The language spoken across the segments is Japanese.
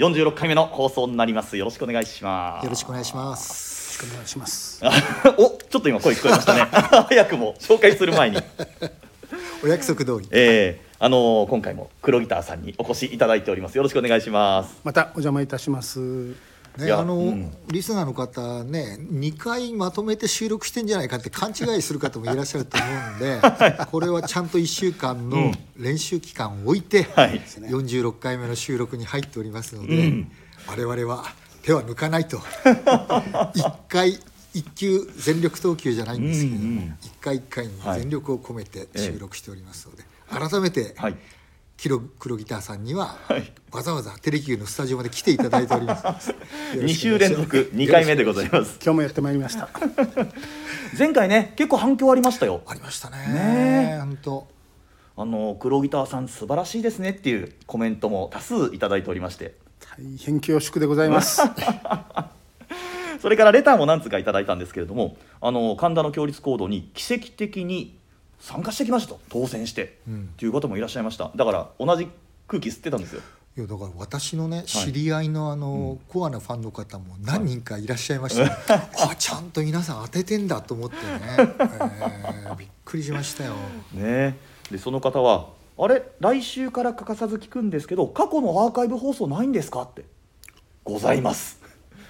46回目の放送になります。よろしくお願いします。よろしくお願いします。お願いします。おちょっと今声聞こえましたね。早くも紹介する前に。お約束通り。えー、あのー今回も黒ギターさんにお越しいただいております。よろしくお願いします。またお邪魔いたします。ね。あの、うん。リスナーの方ね2回まとめて収録してんじゃないかって勘違いする方もいらっしゃると思うんでこれはちゃんと1週間の練習期間を置いて、はい。46回目の収録に入っておりますので、うん。我々は手は抜かないと。1回1球全力投球じゃないんですけれども、うんうん。1回1回に全力を込めて収録しておりますので、改めて、はい黒黒ギターさんには、はいわざわざテレキューのスタジオまで来ていただいております。2週連続2回目でございます今日もやってまいりました。前回ね結構反響ありましたよありましたね。ねえ本当。あの黒ギターさん素晴らしいですねっていうコメントも多数いただいておりまして大変恐縮でございます。それからレターも何つかいただいたんですけれどもあの神田の共立行動に奇跡的に参加してきましたと当選して、うん。っていう方もいらっしゃいました。だから同じ空気吸ってたんですよ。いやだから私のね知り合いのあの、コアなファンの方も何人かいらっしゃいました、ね あちゃんと皆さん当ててんだと思ってね、えーびっくりしましたよ。ね。でその方は「あれ？来週から欠かさず聞くんですけど過去のアーカイブ放送ないんですか?」って「ございます」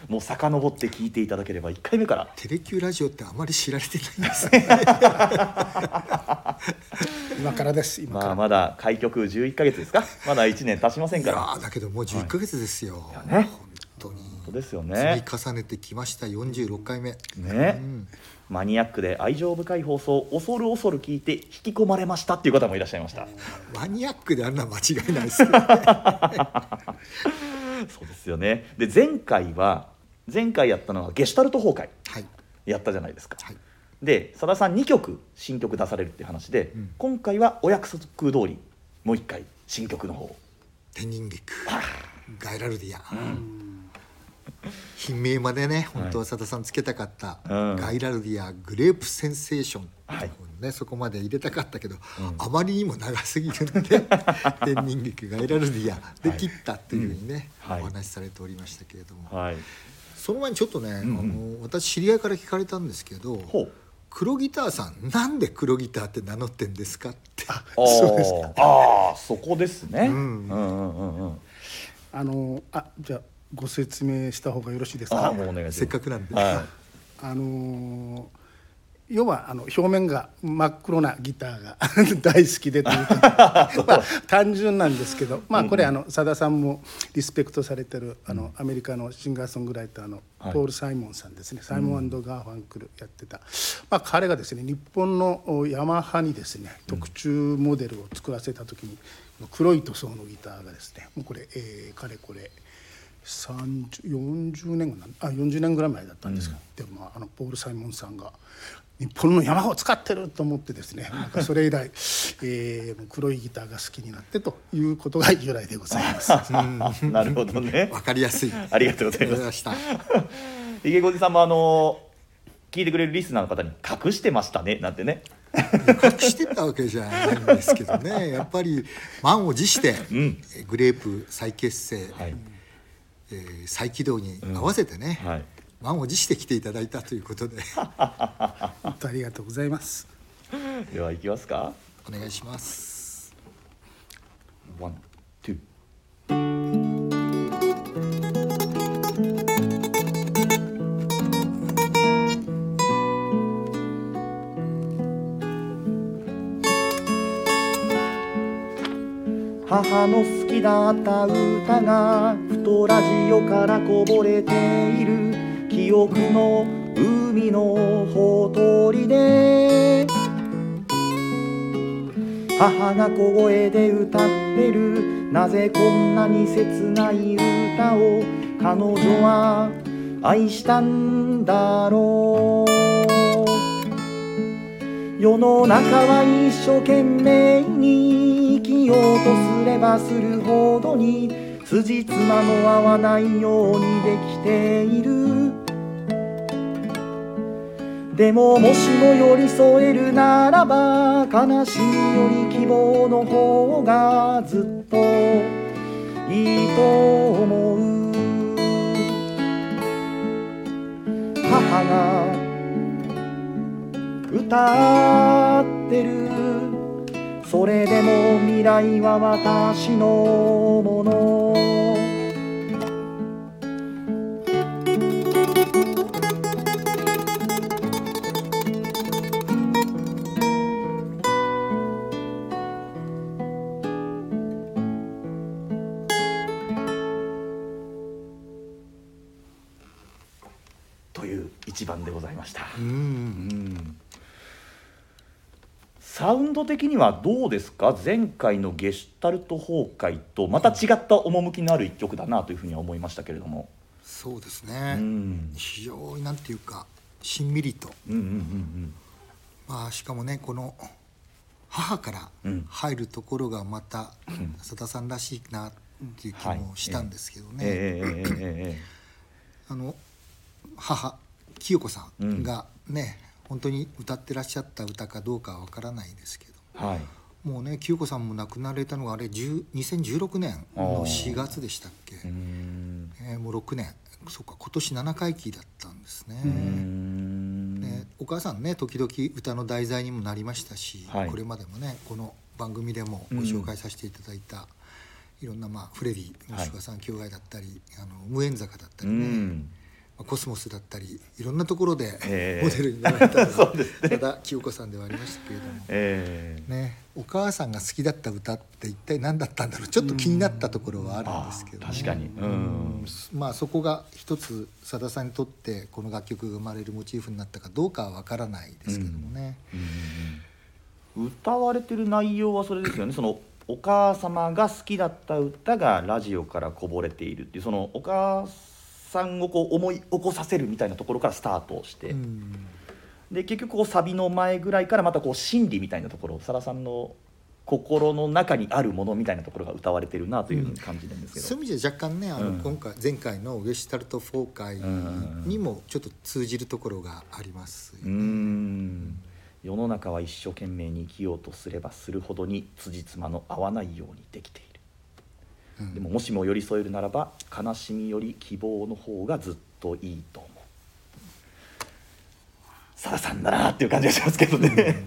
もう遡って聞いていただければ1回目からテレキューラジオってあまり知られてないんですね。今からです。今。まあまだ開局11ヶ月ですか？まだ1年経ちませんからーだけどもう11ヶ月ですよ。いやね本当に。そうですよ積ねみ重ねてきました46回目。ね、うんマニアックで愛情深い放送恐る恐る聞いて引き込まれましたっていう方もいらっしゃいましたマニアックであんな間違いないですけどね。そうですよねで前回は前回やったのはゲシュタルト崩壊はい。やったじゃないですか、はい。でさださん2曲新曲出されるっていう話で、うん。今回はお約束通りもう一回新曲の方天人菊ガイラルディア、品名までね本当は佐田さんつけたかった、うん。ガイラルディアグレープセンセーション、はい。ね、そこまで入れたかったけど、あまりにも長すぎるので天人菊ガイラルディアで切ったっていうふうにね、はい。お話しされておりましたけれども、はいその前にちょっとね、あの私知り合いから聞かれたんですけど黒ギターさんなんで黒ギターって名乗ってんですかって。あ そうですーあーそこですね、んうん。うんうんうんあのあじゃあご説明した方がよろしいですか。あーもうお願いしますせっかくなん。で、はあの要はあの表面が真っ黒なギターが 大好きでというか、まあ、単純なんですけど、まあ、これあのさださんもリスペクトされてるあのアメリカのシンガーソングライターのはい。ポール・サイモンさんですね、サイモンガーファンクルやってた、まあ、彼がですね日本のおヤマハにですね特注モデルを作らせた時に黒い塗装のギターがですねもうこれ、えーかれこれ30 40年ぐらいあ40年ぐらい前だったんですけど、でも、まあ、あのポール・サイモンさんが日本のヤマハを使ってると思ってですねなんかそれ以来、えー黒いギターが好きになってということが由来でございます。い なるほどね。わかりやすい。ありがとうございますました。ひげごじさんもあの聞いてくれるリスナーの方に隠してましたねなんてね。隠してたわけじゃないんですけどね。やっぱり満を持して、ん。えグレープ再結成、はい。えー再起動に合わせてね、はい満を持して来ていただいたということで本当ありがとうございます。では行きますかお願いします。ワン、ツー。母の好きだった歌がふとラジオからこぼれている記憶の海のほとりで母が小声で歌ってる。なぜこんなに切ない歌を彼女は愛したんだろう。世の中は一生懸命に生きようとすればするほどに辻褄の合わないようにできている。でももしも寄り添えるならば悲しみより希望の方がずっといいと思う。母が歌ってる。それでも未来は私のもの。一番でございました。うん。うんサウンド的にはどうですか？前回のゲシュタルト崩壊とまた違った趣のある一曲だなというふうには思いましたけれども、そうですうね、ん、非常になんていうかしんみりと。うんうんうんまあしかもねこの母からうん。入るところがまたさださんらしいなっていう気もしたんですけどうんね、ええええええ。あの母清子さんがね、本当に歌ってらっしゃった歌かどうかはわからないですけど。えはい。もうね清子さんも亡くなられたのがあれ10 2016年の4月でしたっけ、えーもう6年。そうか今年7回忌だったんですね。ね、お母さんね時々歌の題材にもなりましたし、はい。これまでもねこの番組でもご紹介させていただいた、いろんな、まあ、フレディはい。吉川さん兄弟だったり、あの無縁坂だったうりね、コスモスだったりいろんなところでええモデルになられたの そうがですね。ただ清子さんではありましたけれども。ええね、お母さんが好きだった歌って一体何だったんだろう。ちょっと気になったところはあるんですけど、ね。あ確かに。うん。まあそこが一つさださんにとってこの楽曲が生まれるモチーフになったかどうかは分からないですけどもね、歌われてる内容はそれですよね。そのお母様が好きだった歌がラジオからこぼれているっていうそのお母さんをこう思い起こさせるみたいなところからスタートして、うん。で結局こうサビの前ぐらいからまたこう心理みたいなところさださんの心の中にあるものみたいなところが歌われてるなという感じなんですけど、そういう意味じゃ若干ねあの、うん今回前回の「ゲシュタルト崩壊」にもちょっと通じるところがありますようーん。世の中は一生懸命に生きようとすればするほどに辻褄の合わないようにできている、うんでももしも寄り添えるならば悲しみより希望の方がずっといいと思う。さださんだなっていう感じがしますけどね、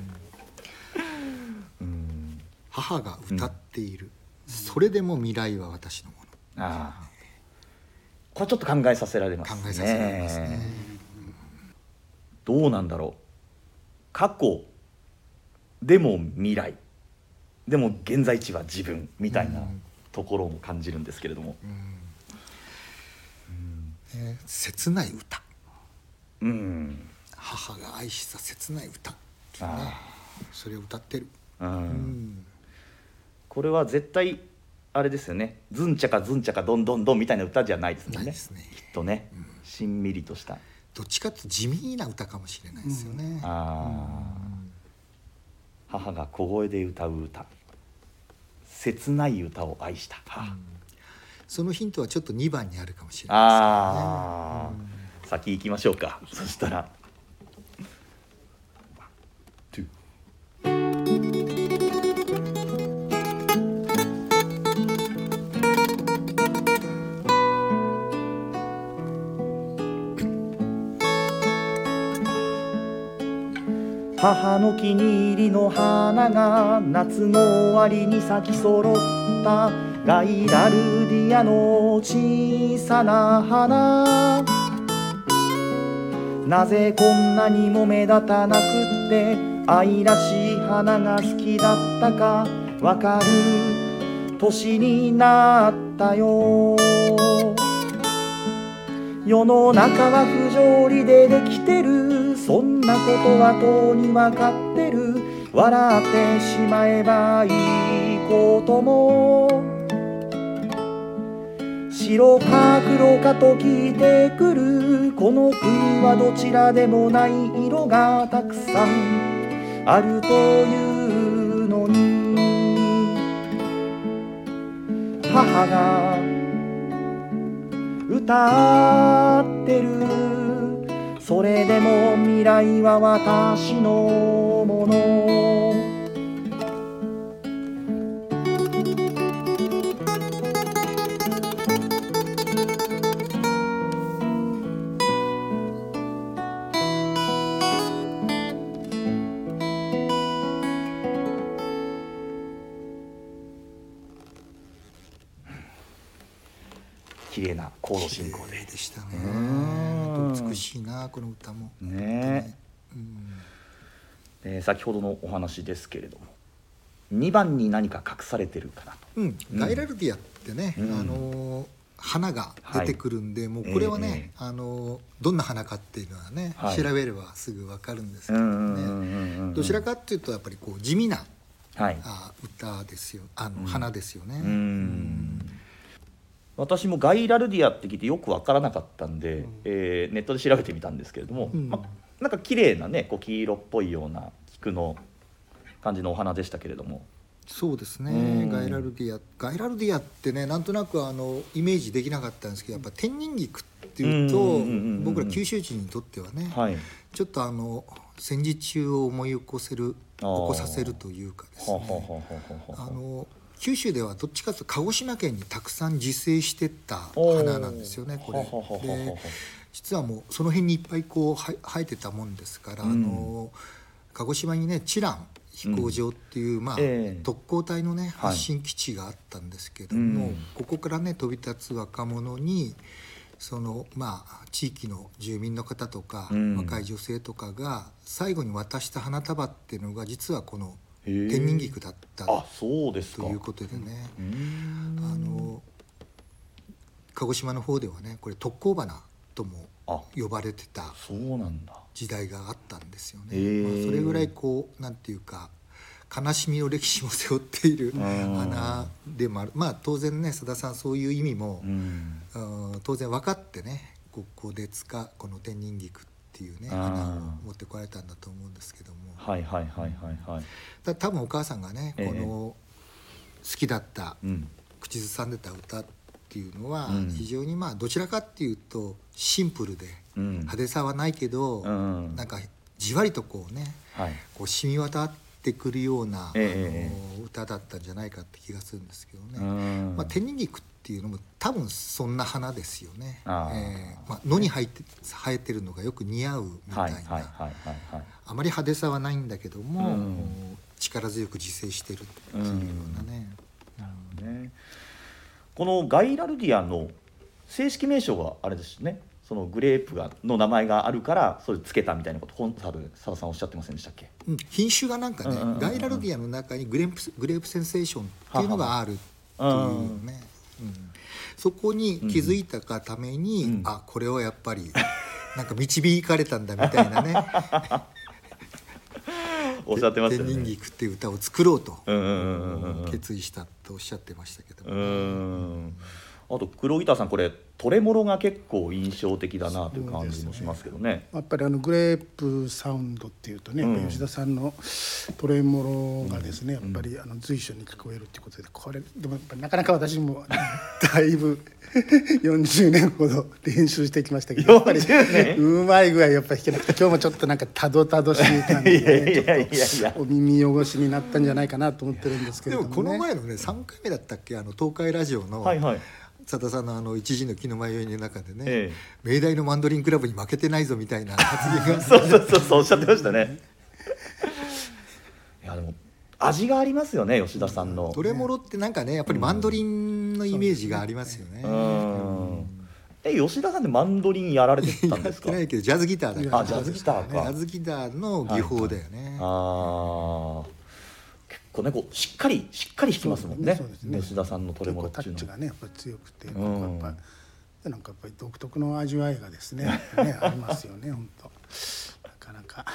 うん、母が歌っている、それでも未来は私のもの。ああ。これちょっと考えさせられますね。考えさせられますね。どうなんだろう。過去でも未来。でも現在地は自分みたいな。うんところも感じるんですけれども。ね切ない歌。うん、母が愛した切ない歌。ねあ。それを歌ってる、うん。うん。これは絶対あれですよね。ズンチャカズンチャカドンドンドンみたいな歌じゃないですもんね。ね。きっとね、しんみりとした。どっちかって地味な歌かもしれないですよね、あー母が小声で歌う歌切ない歌を愛した。母、そのヒントはちょっと2番にあるかもしれなああ、先行きましょうか。そしたら母の気に入りの花が夏の終わりに咲き揃った。ガイラルディアの小さな花。なぜこんなにも目立たなくって愛らしい花が好きだったか。わかる。年になったよ。世の中は不条理でできてる。そんなことはとうに分かってる。笑ってしまえばいいことも。白か黒かと聞いてくる。この国はどちらでもない色がたくさん。あるというのに。母が歌ってる。それでも未来は私のもの。コード進行綺麗でしたね。うん。美しいなこの歌も。でねうん。えー先ほどのお話ですけれども。2番に何か隠されてるかなと。うん、ガイラルディアってね、うん。あのー花が出てくるんで、もうこれはね、ええあのーどんな花かっていうのはね、はい。調べればすぐ分かるんですけどね。どちらかっていうとやっぱりこう地味なはい。あ歌ですよ。あの、うん花ですよね。うん私もガイラルディアって聞いてよく分からなかったんで、えーネットで調べてみたんですけれども、うん。まなんか綺麗なねこう黄色っぽいような菊の感じのお花でしたけれども。そうですね、うん。ガイラルディアガイラルディアってねなんとなくあのイメージできなかったんですけどやっぱ天人菊っていうと、うんうんうんうん僕ら九州人にとってはね、はい。ちょっとあの戦時中を思い起こせる起こさせるというかですね。あの九州ではどっちかというと鹿児島県にたくさん自生してった花なんですよねこれはははははで実はもうその辺にいっぱいこうは生えてたもんですから、うん。あの鹿児島にね知覧飛行場っていう、まあええ。特攻隊のねはい。発信基地があったんですけども、うん。ここからね飛び立つ若者にそのまあ地域の住民の方とか、うん。若い女性とかが最後に渡した花束っていうのが実はこの天人菊だったあそうですかということでね、あの鹿児島の方ではねこれ特攻花ともあ。呼ばれてた時代があったんですよね、まあ、それぐらいこうなんていうか悲しみの歴史も背負っているん。花でもある。まあ当然ね須田さんそういう意味もう、ん。うん当然分かってねここで使この天人菊っていうね花を持ってこられたんだと思うんですけども。はいはいはいはいはい。た多分お母さんがねええ。この好きだったうん。口ずさんでた歌っていうのはうん。非常にまあどちらかっていうとシンプルでうん。派手さはないけど、うんなんかじわりとこうねはい。こう染み渡ってくるような、ええあの歌だったんじゃないかって気がするんですけどうね、ん。まあ、天人菊っていうのも多分そんな花ですよね、えーまあ、野に生えて生えてるのがよく似合うみたはいいな、あまり派手さはないんだけども、うん。力強く自生してるっていうようなね、ね。このガイラルディアの正式名称があれですねそのグレープがの名前があるからそれつけたみたいなことコンサル佐田さんおっしゃってませんでしたっけ？うん品種がなんかね、ガイラルディアの中にグレープグレープセンセーションっていうのがあるというね、うん。そこに気づいたがために、うん。あこれをやっぱり なんか導かれたんだみたいなね。おっしゃってました天人菊っていう歌を作ろうと決意したとおっしゃってましたけど。うーんあと黒ギターさんこれトレモロが結構印象的だなという感じもしますけどね。やっぱりあのグレープサウンドっていうとね、うん。吉田さんのトレモロがですね、やっぱりあの随所に聞こえるっていうことでこれでもやっぱりなかなか私も だいぶ 40年ほど練習してきましたけどやっぱり40年うまい具合やっぱ弾けなくて今日もちょっとなんかたどたどしい感じで、ね、やいやいやお耳汚しになったんじゃないかなと思ってるんですけども、ね、もこの前のね3回目だったっけ？あの東海ラジオのはいはい佐田さんのあの一時の気の迷いの中でね、え明大のマンドリンクラブに負けてないぞみたいな 発言が。そうそうそうそうおっしゃってましたね。いやでも味がありますよね吉田さんの。トレモロってなんかねやっぱりマンドリンのイメージがありますよね。うん。え吉田さんってマンドリンやられてたんですか？てないけどジャズギターだから。あジャズギターか。ジャズギターの技法だよね。ああ結構ねこうしっかりしっかり弾きますもんね。ね。吉田さんのトレモロっていうのタッチがねやっぱり強くて、ん。やっぱでなんかやっぱり独特の味わいがですねねありますよね 本当。なかなか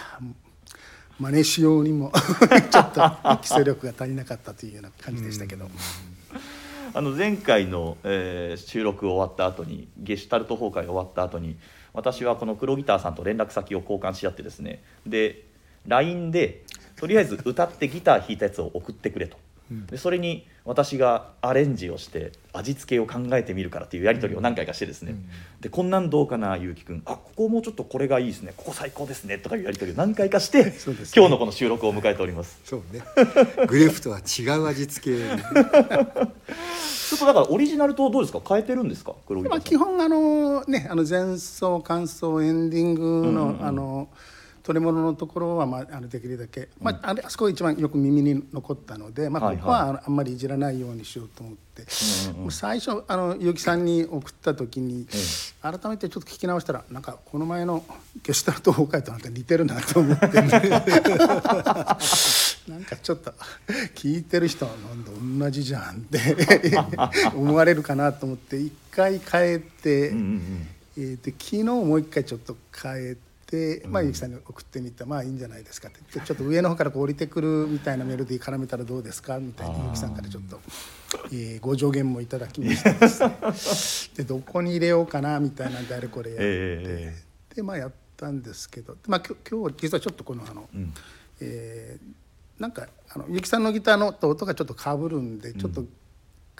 真似しようにも ちょっと基礎力が足りなかったというような感じでしたけど。あの前回の、えー収録終わった後にゲシュタルト崩壊終わった後に私はこの黒ギターさんと連絡先を交換し合ってですねで LINE でとりあえず歌ってギター弾いたやつを送ってくれと、でそれに私がアレンジをして味付けを考えてみるからっていうやり取りを何回かしてですね、でこんなんどうかなゆうきくん。あここもうちょっとこれがいいですね。ここ最高ですね。とかいうやり取りを何回かして、ね。今日のこの収録を迎えております。そうね。グレープとは違う味付け ちょっとだからオリジナルとどうですか？変えてるんですか？黒ギタまあ、ーさん基本あのねあの前奏感想エンディングの、あの取り物のところは、まあ、あのできるだけ、まあ、あれあそこが一番よく耳に残ったので、まあ、はいはい。ここはあんまりいじらないようにしようと思って、もう最初あの結城さんに送った時に、改めてちょっと聞き直したらなんかこの前のゲシュタルト崩壊となんか似てるなと思って、なんかちょっと聞いてる人はなんだ同じじゃんって 思われるかなと思って一回変えて、うんうんえーで昨日もう一回ちょっと変えて、まあ、ゆきさんに送ってみたまあいいんじゃないですかって。でちょっと上の方からこう降りてくるみたいなメロディー絡めたらどうですか？みたいにゆきさんからちょっと、えーご助言もいただきまして。ですねでどこに入れようかなみたいなんであれこれやって、えでまあやったんですけど、まあ、きょ今日実はちょっとこのあの、ん。えーなんかあのゆきさんのギターのと音がちょっとかぶるんでちょっと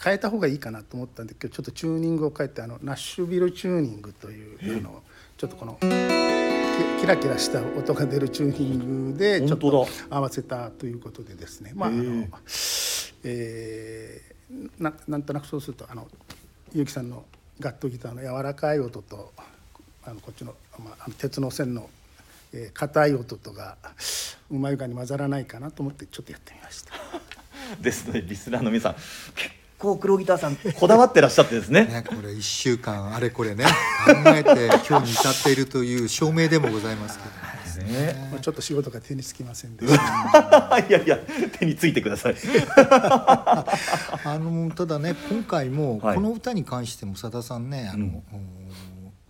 変えた方がいいかなと思ったんで今日ちょっとチューニングを変えてあのナッシュビルチューニングというのをちょっとこのキキラキラした音が出るチューニングでちょっ本当合わせたということでですね。まああのえー、ななんとなくそうするとあのゆきさんのガットギターの柔らかい音とあのこっちの,、まあ、鉄の線のえー硬い音とがうまい具合に混ざらないかなと思ってちょっとやってみました。ですのでリスナーの皆さん結構黒ギターさんこだわってらっしゃってですね。ねこれ1週間あれこれね考えて今日に至っているという証明でもございますけど。ね。ね。まあちょっと仕事が手につきませんで。した。いやいや手についてください。あのただね今回もはい。この歌に関してもさださんね「あのお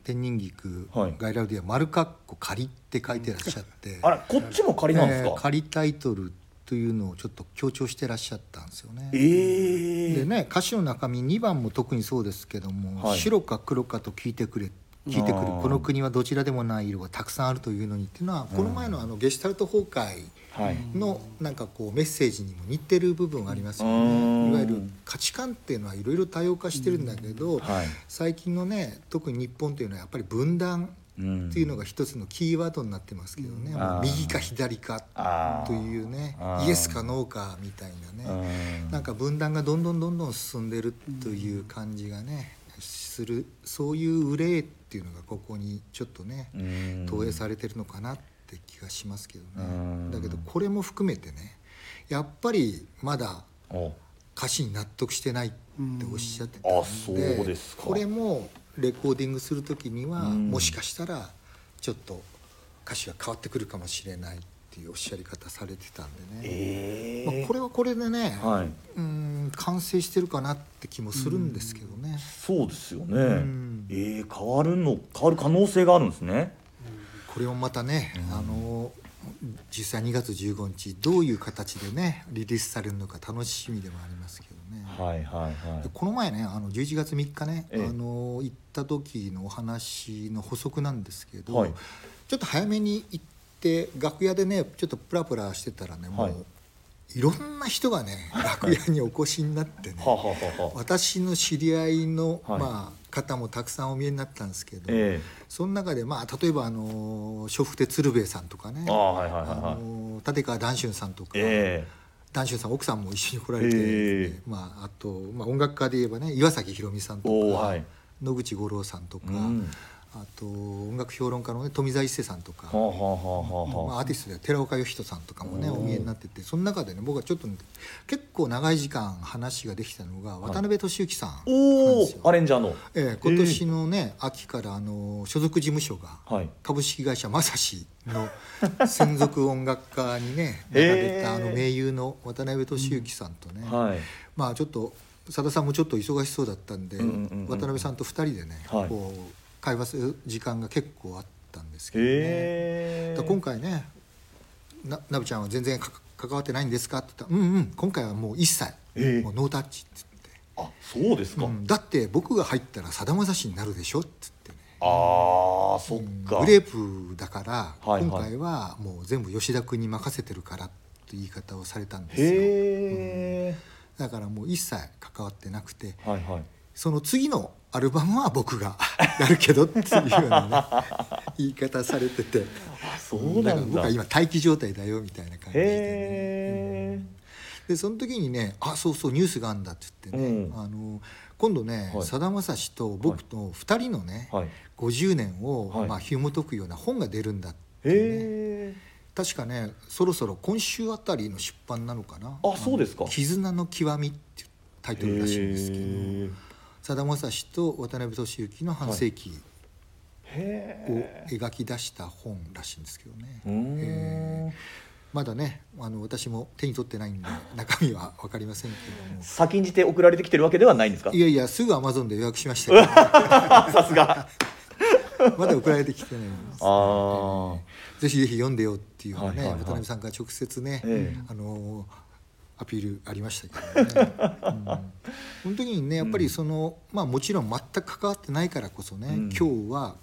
天人菊、はい。ガイラウディア丸かっこ仮」って書いてらっしゃって、あらこっちも仮なんですか、えー仮タイトルというのをちょっと強調してらっしゃったんですよね。ええでね歌詞の中身2番も特にそうですけども「はい。白か黒かと聞いてくれ」聞いてくるこの国はどちらでもない色がたくさんあるというのにっていうのはこの前のあのゲシュタルト崩壊はい。のなんかこうメッセージにも似てる部分がありますようん。ねいわゆる価値観っていうのはいろいろ多様化してるんだけどはい。最近のね特に日本というのはやっぱり分断うんっていうのが一つのキーワードになってますけどね、う右か左かというねイエスかノーかみたいなね。うん。なんか分断がどんどんどんどん進んでるという感じがねするそういう憂いっていうのがここにちょっとねうん。投影されてるのかなって気がしますけどうん。ねだけどこれも含めてねやっぱりまだお。歌詞に納得してないっておっしゃってたうんでこれもレコーディングする時にはうん。もしかしたらちょっと歌詞が変わってくるかもしれないっていうおっしゃり方されてたんでね、ええまあ、これはこれでね、はい。うん完成してるかなって気もするんですけどね。そうですよね、ん。ええ変わるの変わる可能性があるんですね。これもまたね、あの実際2月15日どういう形でねリリースされるのか楽しみでもありますけどね。はいはいはい。でこの前ねあの11月3日ね、ええ。あの行った時のお話の補足なんですけど、はい。ちょっと早めに行って楽屋でねちょっとプラプラしてたらねもう、はいい、ろんな人がね楽屋にお越しになってね私の知り合いの、はい。まあ、方もたくさんお見えになったんですけど、えその中で、まあ、例えばあの笑福亭鶴瓶さんとかね立川談春さんとか、え談春さん奥さんも一緒に来られて、ええ。まあ、あと、まあ、音楽家で言えばね岩崎宏美さんとか、はい。野口五郎さんとか、うんあと音楽評論家の、ね、富澤一世さんとか、はあはあはあはあまあ、アーティストでは寺岡義人さんとかもねお見えになっててその中でね僕はちょっとね、結構長い時間話ができたのが渡辺俊之さんなんおですよ。おアレンジャーの。ええ今年のね、秋からあの所属事務所がはい。株式会社正志の専属音楽家にねなられたあの名優の渡辺俊之さんとね、はい。まあちょっと佐田さんもちょっと忙しそうだったんで、うんうんうんうん。渡辺さんと2人でね、はい。こう会話する時間が結構あったんですけどね。今回ねななぶちゃんは全然か関わってないんですか？って言ったら「うんうん今回はもう一切、ええ。もうノータッチ」ってあそうですか、言って、うんだって僕が入ったらさだまさしになるでしょ」って言ってね。ああそっか。グレープだから、はいはい。今回はもう全部吉田君に任せてるからって言い方をされたんですよ。へえ、だからもう一切関わってなくて。はいはいその次のアルバムは僕が やるけどっていうようなね 言い方されてて。あそうだ。からなんだ僕は今待機状態だよみたいな感じで、ね、でその時にね「あそうそうニュースがあるんだ」って言ってね、うん。あの今度ねはい。さだまさしと僕と2人のね、はい。50年を、はい。まあ、紐解くような本が出るんだってへいうねえ確かねそろそろ今週あたりの出版なのかな。あそうですか。の絆の極み」っていうタイトルらしいんですけどさだまさしと渡辺俊之の半世紀を描き出した本らしいんですけどね、えー。まだねあの私も手に取ってないんで中身は分かりませんけども。先んじて送られてきてるわけではないんですか？いやいやすぐアマゾンで予約しました さすが。まだ送られてきてないんです、あぜひぜひ読んでよっていうのをね、はいはいはい。渡辺さんから直接ね、ええ。あのアピールありましたけどね、うん、その時にねやっぱりその、まあもちろん全く関わってないからこそね、うん。今日は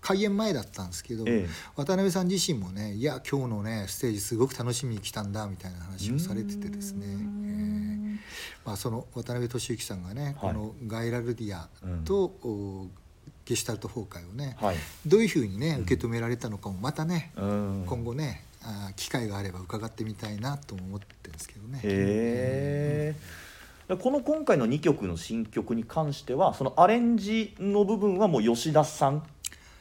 開演前だったんですけど、ええ。渡辺さん自身もねいや今日のねステージすごく楽しみに来たんだみたいな話をされててですね、ええ。まあ、その渡辺俊之さんがね、はい。このガイラルディアと、おゲシュタルト崩壊をね、はい。どういうふうにね受け止められたのかもまたね、うん。今後ねあ機会があれば伺ってみたいなと思ってるんですけどね。へえこの今回の2曲の新曲に関してはそのアレンジの部分はもう吉田さん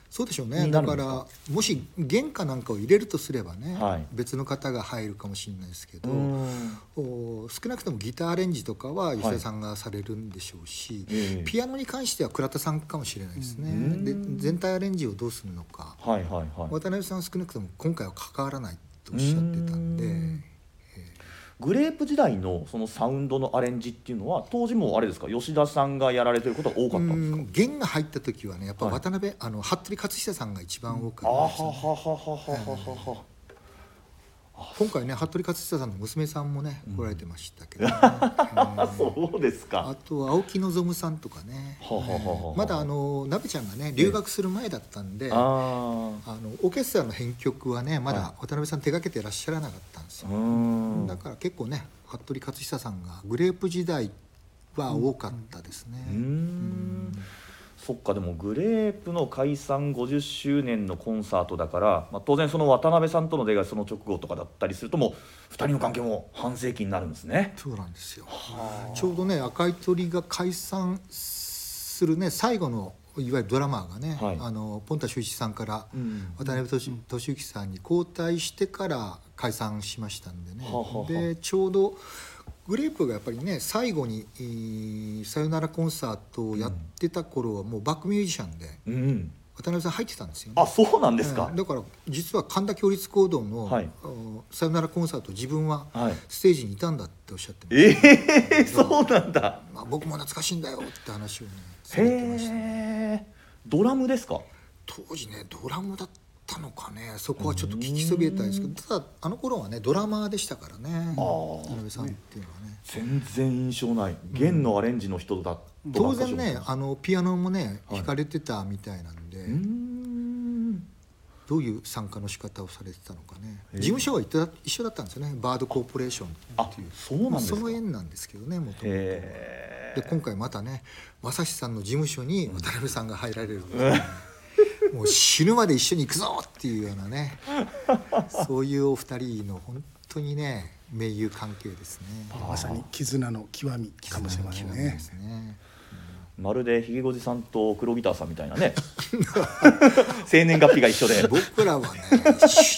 そうでしょうね。だからもし原価なんかを入れるとすればね、はい。別の方が入るかもしれないですけど、うん。お少なくともギターアレンジとかは吉田さんがされるんでしょうし、ええ。ピアノに関しては倉田さんかもしれないですね、うん。で全体アレンジをどうするのか。はいはいはい。渡辺さんは少なくとも今回は関わらないとおっしゃってたんで。うんグレープ時代のそのサウンドのアレンジっていうのは当時もあれですか？吉田さんがやられてることが多かったんですか？うん弦が入った時はねやっぱはい。渡辺、あの服部克久さんが一番多かあはったですね、はははは。はは今回ね服部克久さんの娘さんもね、来られてましたけど、ね。あ そうですあかと青木望さんとかね。はははははまだあの鍋ちゃんがね留学する前だったんで、ああのオーケストラの編曲はねまだは渡辺さん手がけてらっしゃらなかったんですよ、ん。だから結構ね服部克久さんがグレープ時代は多かったですね、うーんそっかでもグレープの解散50周年のコンサートだから、まあ、当然その渡辺さんとの出会いがその直後とかだったりするともう2人の関係も半世紀になるんですね。そうなんですよ。ちょうどね赤い鳥が解散するね最後のいわゆるドラマーがね、はい。あのポンタ秀一さんからうん。渡辺俊俊之さんに交代してから解散しましたんでね、はははでちょうどグレープがやっぱりね最後に、えーさよならコンサートをやってた頃はもうバックミュージシャンでうん、渡辺さん入ってたんですよね。あそうなんですか。ええ、だから実は神田共立講堂の、はい。おさよならコンサート自分ははい。ステージにいたんだっておっしゃってました。ええ そうなんだ。まあ、僕も懐かしいんだよって話をねされてました。へえドラムですか？当時ねドラムだったのかね。そこはちょっと聞きそびれたんですけどただあの頃はねドラマーでしたからね。渡辺さんっていうのはね。全然印象ない。弦のアレンジの人だと当然ねああのピアノもねはい。弾かれてたみたいなんで、うーん。どういう参加の仕方をされてたのかね。え事務所は一緒だったんですよね。バードコーポレーションっていう。あそうなんですか。まあその縁なんですけどねもともとへで今回またね正志さんの事務所に渡辺さんが入られる、もう死ぬまで一緒に行くぞっていうようなね。そういうお二人の本当にね盟友関係ですね。まさに絆の極みかもしれませんね。極みで。すね。まるでひげごじさんと黒ギターさんみたいなね。生年月日が一緒で。僕らはね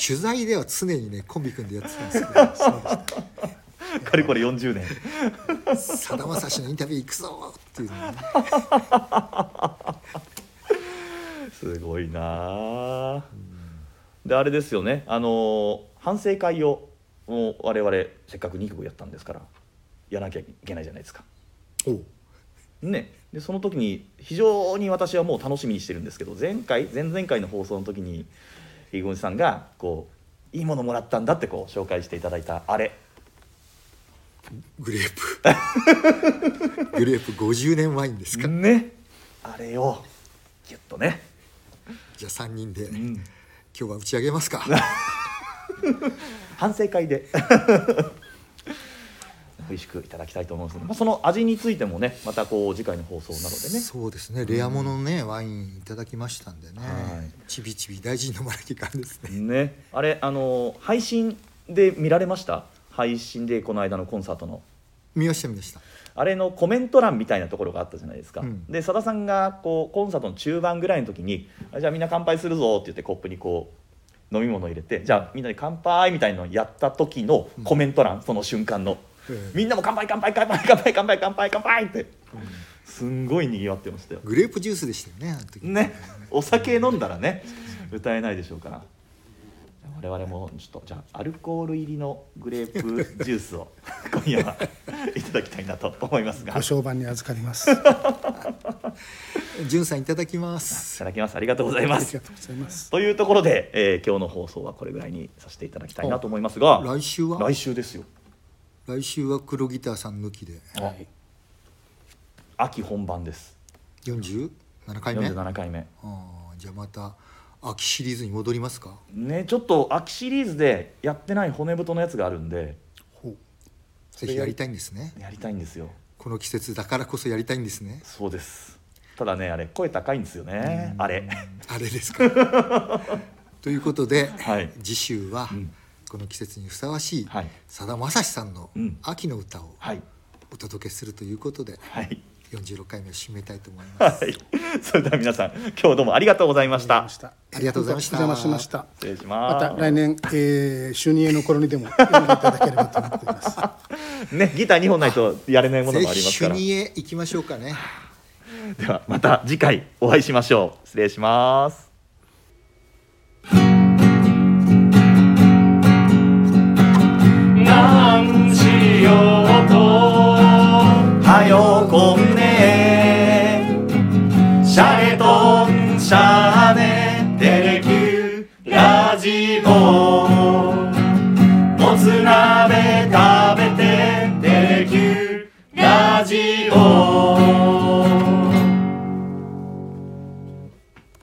取材では常にねコンビ組んでやってたんですけどかれこれ40年。さだまさしのインタビュー行くぞっていうのねすごいな。あであれですよね。あの反省会をもう我々せっかく2曲やったんですからやらなきゃいけないじゃないですか。ね。でその時に非常に私はもう楽しみにしてるんですけど前回前々回の放送の時に飯郡さんがこういいものもらったんだってこう紹介していただいたあれ。グレープ。グレープ50年ワインですか、ね。あれをギュッとね、じゃあ3人で、うん、今日は打ち上げますか。反省会で。美味しくいただきたいと思いますので、まあ、その味についてもねまたこう次回の放送なのでね。そうですね。レアもののね、ワインいただきましたんでね、はい。ちびちび大事に飲まなきゃいかんですねね。あれあの配信で見られました？配信でこの間のコンサートの。見ました見ましたあれのコメント欄みたいなところがあったじゃないですか、うん。でさださんがこうコンサートの中盤ぐらいの時に「あじゃあみんな乾杯するぞ」って言ってコップにこう飲み物を入れて「じゃあみんなで乾杯」みたいなのをやった時のコメント欄、その瞬間の、ええ。みんなも乾杯乾杯乾杯乾杯乾杯乾杯乾杯って、すんごいにぎわってましたよ。グレープジュースでしたよねあの時。ね。お酒飲んだらね歌えないでしょうから我々もちょっとじゃあアルコール入りのグレープジュースを 今夜はいただきたいなと思いますが。ご商売に預かります。じゅんさんいただきまいすただきます。ありがとうございます。ありがとうございます。というところで、えー今日の放送はこれぐらいにさせていただきたいなと思いますが。来週は？来週ですよ。来週は黒ギターさん抜きで。はい。秋本番です。47回目？あ47回目。ーじゃあまた秋シリーズに戻りますか？ねちょっと秋シリーズでやってない骨太のやつがあるんで。ぜひやりたいんですね。やりたいんですよ。この季節だからこそやりたいんですね。そうです。ただねあれ声高いんですよね。あれ。あれですか。ということで、はい。次週は、ん。この季節にふさわしいはい。さだまさしさんのうん。秋の歌をはい。お届けするということで、はい46回目を締めたいと思います、はい。それでは皆さん今日どうもありがとうございました。ありがとうございました。お邪魔しました。失礼しまますた来年、えー、収入の頃にでも読んでいただければと思っています。ねギター2本ないとやれないものぜもありますから。ひ主にへ行きましょうかね。ではまた次回お会いしましょう。失礼します